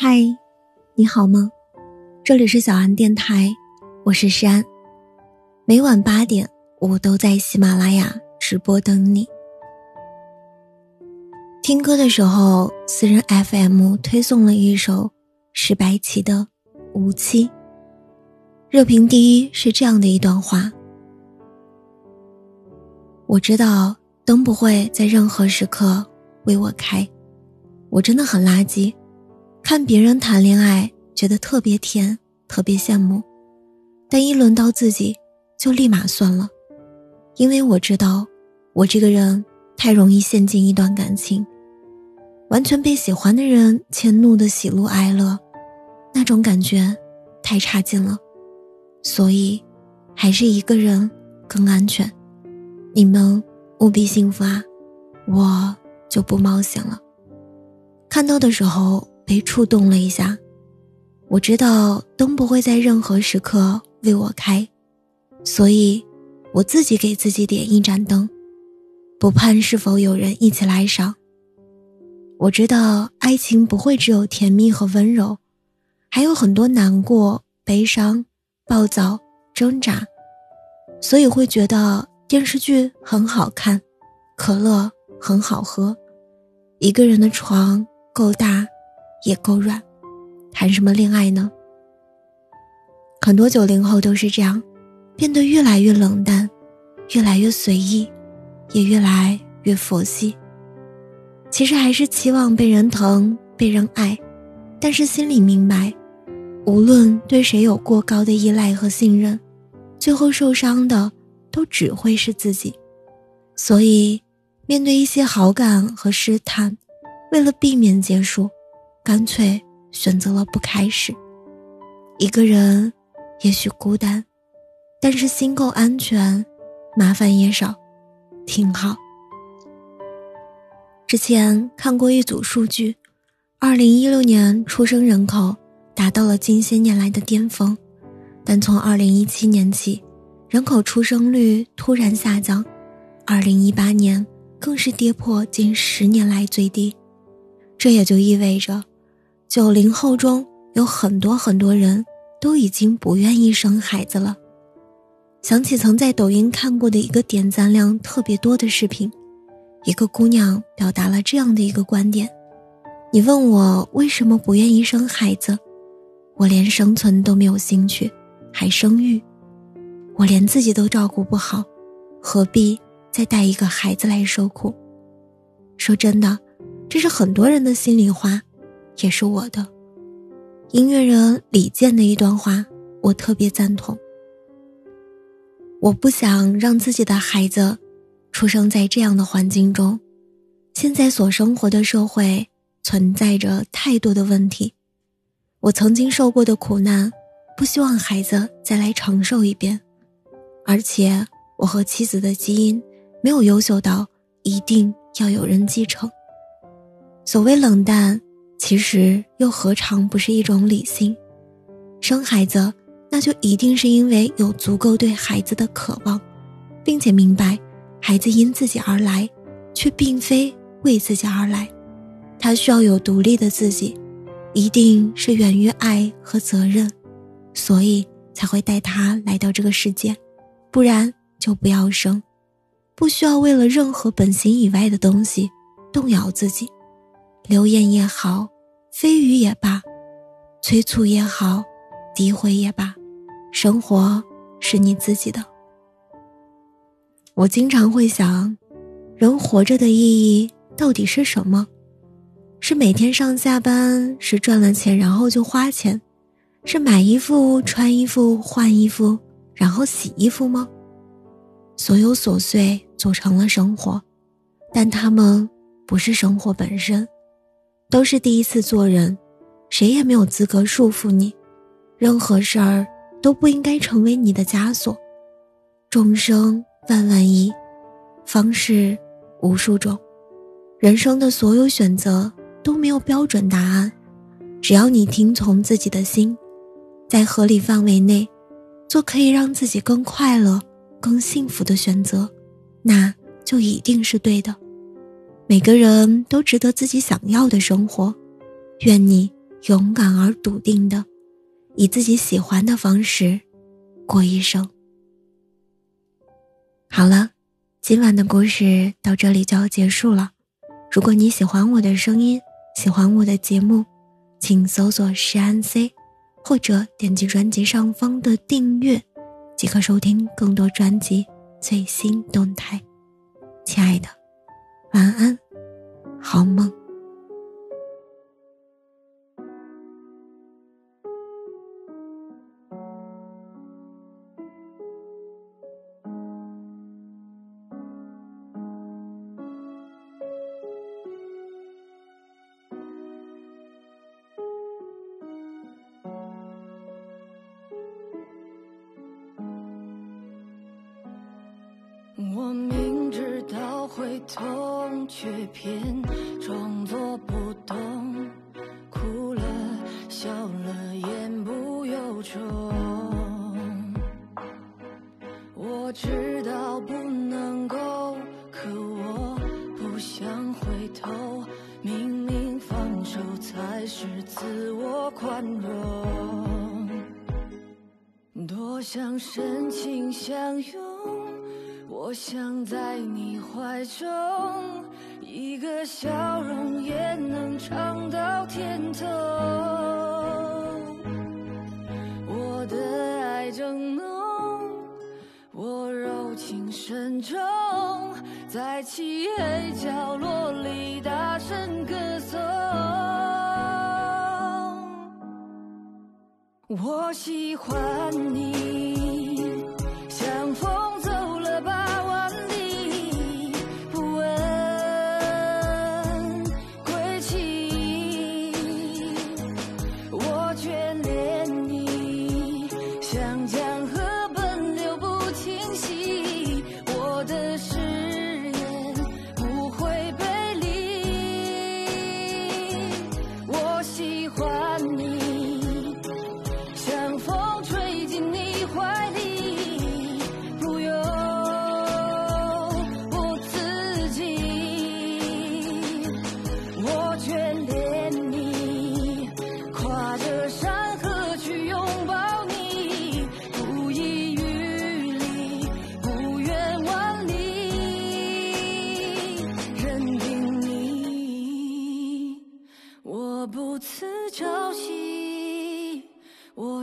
嗨，你好吗？这里是小安电台，我是山。每晚八点，我都在喜马拉雅直播等你。听歌的时候，私人 FM 推送了一首石白起的《无期》。热评第一是这样的一段话：我知道灯不会在任何时刻为我开，我真的很垃圾。看别人谈恋爱，觉得特别甜，特别羡慕，但一轮到自己，就立马算了，因为我知道，我这个人太容易陷进一段感情，完全被喜欢的人迁怒的喜怒哀乐，那种感觉太差劲了，所以，还是一个人更安全。你们务必幸福啊，我就不冒险了。看到的时候。被触动了一下，我知道灯不会在任何时刻为我开，所以，我自己给自己点一盏灯，不盼是否有人一起来赏。我知道爱情不会只有甜蜜和温柔，还有很多难过、悲伤、暴躁、挣扎，所以会觉得电视剧很好看，可乐很好喝，一个人的床够大。也够软，谈什么恋爱呢？很多九零后都是这样，变得越来越冷淡，越来越随意，也越来越佛系。其实还是期望被人疼、被人爱，但是心里明白，无论对谁有过高的依赖和信任，最后受伤的都只会是自己。所以，面对一些好感和试探，为了避免结束。干脆选择了不开始。一个人也许孤单，但是心够安全，麻烦也少，挺好。之前看过一组数据，二零一六年出生人口达到了近些年来的巅峰，但从二零一七年起，人口出生率突然下降，二零一八年更是跌破近十年来最低，这也就意味着。九零后中有很多很多人都已经不愿意生孩子了。想起曾在抖音看过的一个点赞量特别多的视频，一个姑娘表达了这样的一个观点：你问我为什么不愿意生孩子，我连生存都没有兴趣，还生育，我连自己都照顾不好，何必再带一个孩子来受苦？说真的，这是很多人的心里话。也是我的音乐人李健的一段话，我特别赞同。我不想让自己的孩子出生在这样的环境中。现在所生活的社会存在着太多的问题，我曾经受过的苦难，不希望孩子再来承受一遍。而且我和妻子的基因没有优秀到一定要有人继承。所谓冷淡。其实又何尝不是一种理性？生孩子，那就一定是因为有足够对孩子的渴望，并且明白孩子因自己而来，却并非为自己而来。他需要有独立的自己，一定是源于爱和责任，所以才会带他来到这个世界。不然就不要生，不需要为了任何本心以外的东西动摇自己。流言也好，蜚语也罢，催促也好，诋毁也罢，生活是你自己的。我经常会想，人活着的意义到底是什么？是每天上下班，是赚了钱然后就花钱，是买衣服、穿衣服、换衣服，然后洗衣服吗？所有琐碎组成了生活，但他们不是生活本身。都是第一次做人，谁也没有资格束缚你，任何事儿都不应该成为你的枷锁。众生万万亿，方式无数种，人生的所有选择都没有标准答案，只要你听从自己的心，在合理范围内，做可以让自己更快乐、更幸福的选择，那就一定是对的。每个人都值得自己想要的生活，愿你勇敢而笃定的，以自己喜欢的方式过一生。好了，今晚的故事到这里就要结束了。如果你喜欢我的声音，喜欢我的节目，请搜索“诗安 C”，或者点击专辑上方的订阅，即可收听更多专辑最新动态。亲爱的，晚安，好梦。我明会痛，却偏装作不懂，哭了笑了，言不由衷。我知道不能够，可我不想回头。明明放手才是自我宽容，多想深情相拥。我想在你怀中，一个笑容也能尝到甜头。我的爱正浓，我柔情深重，在漆黑角落里大声歌颂。我喜欢你，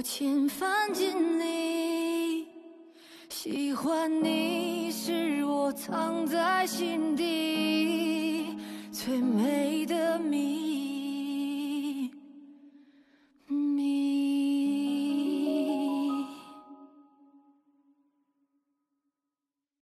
千帆锦里，喜欢你是我藏在心底最美的。